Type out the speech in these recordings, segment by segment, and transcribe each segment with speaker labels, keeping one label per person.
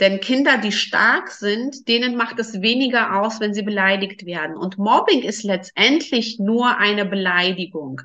Speaker 1: Denn Kinder, die stark sind, denen macht es weniger aus, wenn sie beleidigt werden. Und Mobbing ist letztendlich nur eine Beleidigung.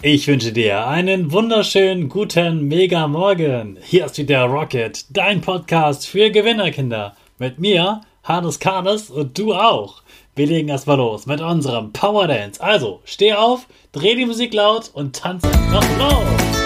Speaker 2: Ich wünsche dir einen wunderschönen guten Mega Morgen. Hier ist wieder Rocket, dein Podcast für Gewinnerkinder. Mit mir, Hannes Karnes und du auch. Wir legen erstmal los mit unserem Power Dance. Also, steh auf, dreh die Musik laut und tanz einfach los.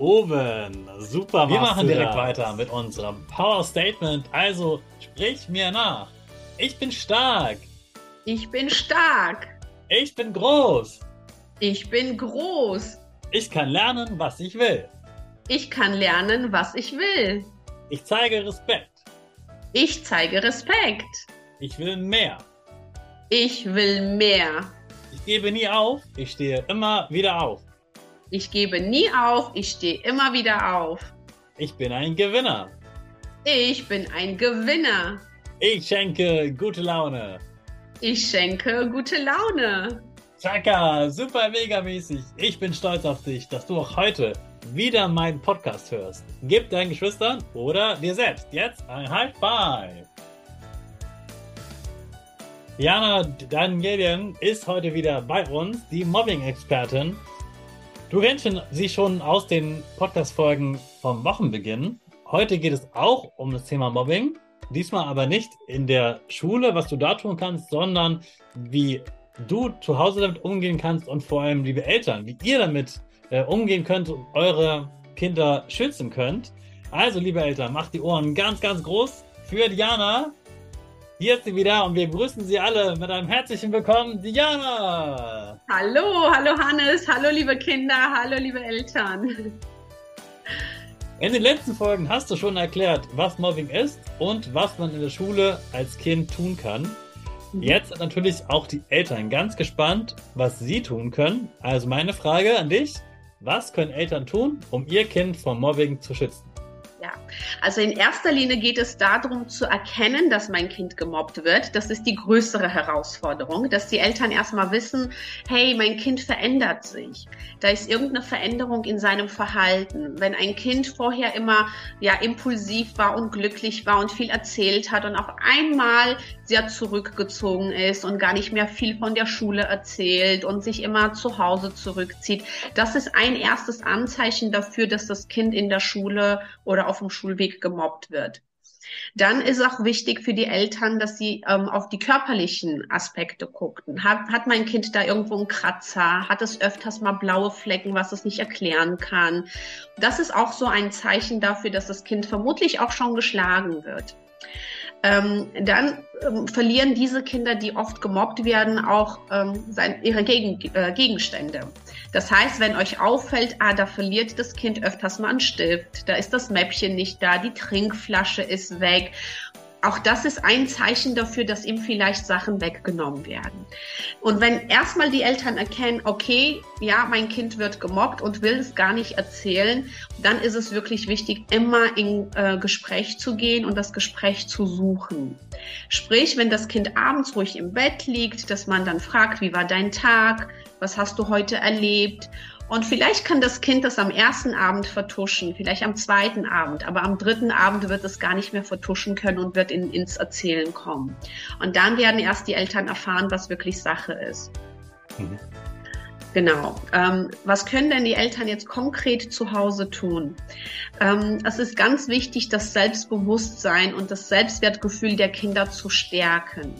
Speaker 2: oben. Super, Wir machen direkt das. weiter mit unserem Power Statement. Also sprich mir nach. Ich bin stark.
Speaker 1: Ich bin stark.
Speaker 2: Ich bin groß.
Speaker 1: Ich bin groß.
Speaker 2: Ich kann lernen, was ich will.
Speaker 1: Ich kann lernen, was ich will.
Speaker 2: Ich zeige Respekt.
Speaker 1: Ich zeige Respekt.
Speaker 2: Ich will mehr.
Speaker 1: Ich will mehr.
Speaker 2: Ich gebe nie auf. Ich stehe immer wieder auf.
Speaker 1: Ich gebe nie auf, ich stehe immer wieder auf.
Speaker 2: Ich bin ein Gewinner.
Speaker 1: Ich bin ein Gewinner.
Speaker 2: Ich schenke gute Laune.
Speaker 1: Ich schenke gute Laune.
Speaker 2: Chaka, super mega mäßig. Ich bin stolz auf dich, dass du auch heute wieder meinen Podcast hörst. Gib deinen Geschwistern oder dir selbst jetzt ein High Five. Jana Danielien ist heute wieder bei uns, die Mobbing-Expertin. Du kennst sie schon aus den Podcast-Folgen vom Wochenbeginn. Heute geht es auch um das Thema Mobbing. Diesmal aber nicht in der Schule, was du da tun kannst, sondern wie du zu Hause damit umgehen kannst und vor allem, liebe Eltern, wie ihr damit äh, umgehen könnt und eure Kinder schützen könnt. Also, liebe Eltern, macht die Ohren ganz, ganz groß für Diana. Hier ist sie wieder und wir begrüßen Sie alle mit einem herzlichen Willkommen, Diana.
Speaker 1: Hallo, hallo Hannes, hallo liebe Kinder, hallo liebe Eltern.
Speaker 2: In den letzten Folgen hast du schon erklärt, was Mobbing ist und was man in der Schule als Kind tun kann. Mhm. Jetzt sind natürlich auch die Eltern ganz gespannt, was sie tun können. Also meine Frage an dich, was können Eltern tun, um ihr Kind vom Mobbing zu schützen?
Speaker 1: Ja, also in erster Linie geht es darum zu erkennen, dass mein Kind gemobbt wird. Das ist die größere Herausforderung, dass die Eltern erstmal wissen, hey, mein Kind verändert sich. Da ist irgendeine Veränderung in seinem Verhalten. Wenn ein Kind vorher immer ja impulsiv war und glücklich war und viel erzählt hat und auf einmal sehr zurückgezogen ist und gar nicht mehr viel von der Schule erzählt und sich immer zu Hause zurückzieht, das ist ein erstes Anzeichen dafür, dass das Kind in der Schule oder auf dem Schulweg gemobbt wird. Dann ist auch wichtig für die Eltern, dass sie ähm, auf die körperlichen Aspekte guckten. Hat, hat mein Kind da irgendwo einen Kratzer? Hat es öfters mal blaue Flecken, was es nicht erklären kann? Das ist auch so ein Zeichen dafür, dass das Kind vermutlich auch schon geschlagen wird. Ähm, dann ähm, verlieren diese Kinder, die oft gemobbt werden, auch ähm, sein, ihre Gegen, äh, Gegenstände. Das heißt, wenn euch auffällt, ah, da verliert das Kind öfters mal einen Stift, da ist das Mäppchen nicht da, die Trinkflasche ist weg auch das ist ein Zeichen dafür, dass ihm vielleicht Sachen weggenommen werden. Und wenn erstmal die Eltern erkennen, okay, ja, mein Kind wird gemobbt und will es gar nicht erzählen, dann ist es wirklich wichtig, immer in äh, Gespräch zu gehen und das Gespräch zu suchen. Sprich, wenn das Kind abends ruhig im Bett liegt, dass man dann fragt, wie war dein Tag? Was hast du heute erlebt? Und vielleicht kann das Kind das am ersten Abend vertuschen, vielleicht am zweiten Abend, aber am dritten Abend wird es gar nicht mehr vertuschen können und wird in, ins Erzählen kommen. Und dann werden erst die Eltern erfahren, was wirklich Sache ist. Mhm. Genau. Ähm, was können denn die Eltern jetzt konkret zu Hause tun? Ähm, es ist ganz wichtig, das Selbstbewusstsein und das Selbstwertgefühl der Kinder zu stärken.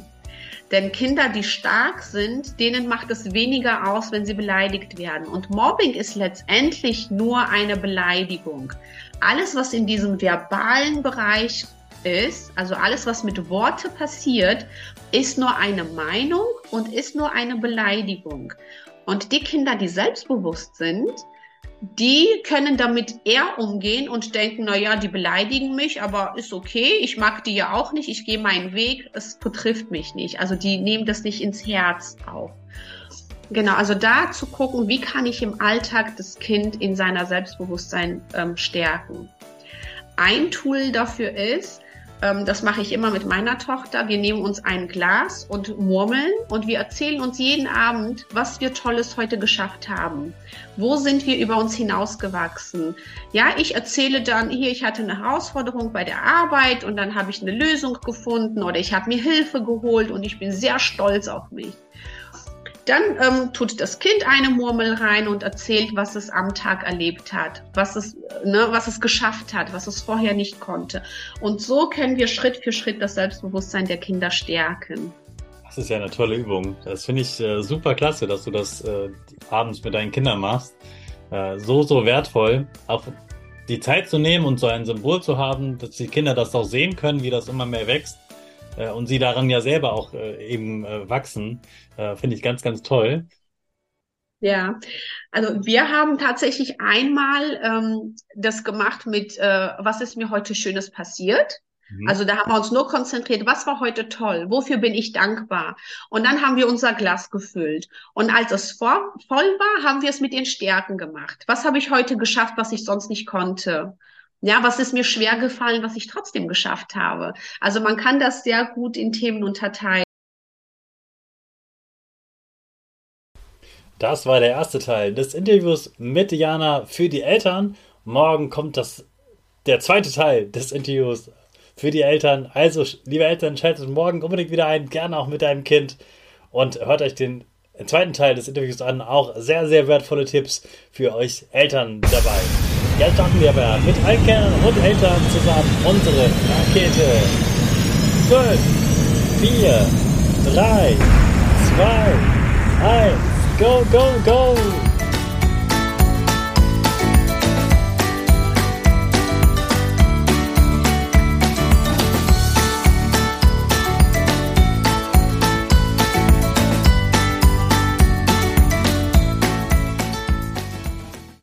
Speaker 1: Denn Kinder, die stark sind, denen macht es weniger aus, wenn sie beleidigt werden. Und Mobbing ist letztendlich nur eine Beleidigung. Alles, was in diesem verbalen Bereich ist, also alles, was mit Worte passiert, ist nur eine Meinung und ist nur eine Beleidigung. Und die Kinder, die selbstbewusst sind, die können damit eher umgehen und denken, na ja, die beleidigen mich, aber ist okay, ich mag die ja auch nicht, ich gehe meinen Weg, es betrifft mich nicht. Also die nehmen das nicht ins Herz auf. Genau, also da zu gucken, wie kann ich im Alltag das Kind in seiner Selbstbewusstsein ähm, stärken. Ein Tool dafür ist, ähm, das mache ich immer mit meiner Tochter. Wir nehmen uns ein Glas und murmeln und wir erzählen uns jeden Abend, was wir Tolles heute geschafft haben. Wo sind wir über uns hinausgewachsen? Ja, ich erzähle dann, hier, ich hatte eine Herausforderung bei der Arbeit und dann habe ich eine Lösung gefunden oder ich habe mir Hilfe geholt und ich bin sehr stolz auf mich. Dann ähm, tut das Kind eine Murmel rein und erzählt, was es am Tag erlebt hat, was es, ne, was es geschafft hat, was es vorher nicht konnte. Und so können wir Schritt für Schritt das Selbstbewusstsein der Kinder stärken.
Speaker 2: Das ist ja eine tolle Übung. Das finde ich äh, super klasse, dass du das äh, abends mit deinen Kindern machst. Äh, so, so wertvoll. Auch die Zeit zu nehmen und so ein Symbol zu haben, dass die Kinder das auch sehen können, wie das immer mehr wächst äh, und sie daran ja selber auch äh, eben äh, wachsen, äh, finde ich ganz, ganz toll.
Speaker 1: Ja, also wir haben tatsächlich einmal ähm, das gemacht mit, äh, was ist mir heute Schönes passiert? Mhm. Also da haben wir uns nur konzentriert, was war heute toll, wofür bin ich dankbar? Und dann haben wir unser Glas gefüllt. Und als es vor, voll war, haben wir es mit den Stärken gemacht. Was habe ich heute geschafft, was ich sonst nicht konnte? Ja, was ist mir schwer gefallen, was ich trotzdem geschafft habe? Also man kann das sehr gut in Themen unterteilen.
Speaker 2: Das war der erste Teil des Interviews mit Diana für die Eltern. Morgen kommt das, der zweite Teil des Interviews für die Eltern. Also, liebe Eltern, schaltet morgen unbedingt wieder ein, gerne auch mit deinem Kind und hört euch den zweiten Teil des Interviews an. Auch sehr, sehr wertvolle Tipps für euch Eltern dabei. Jetzt starten wir aber mit allen Kindern und Eltern zusammen unsere Rakete. 5, 4, 3, 2, 1, go, go, go!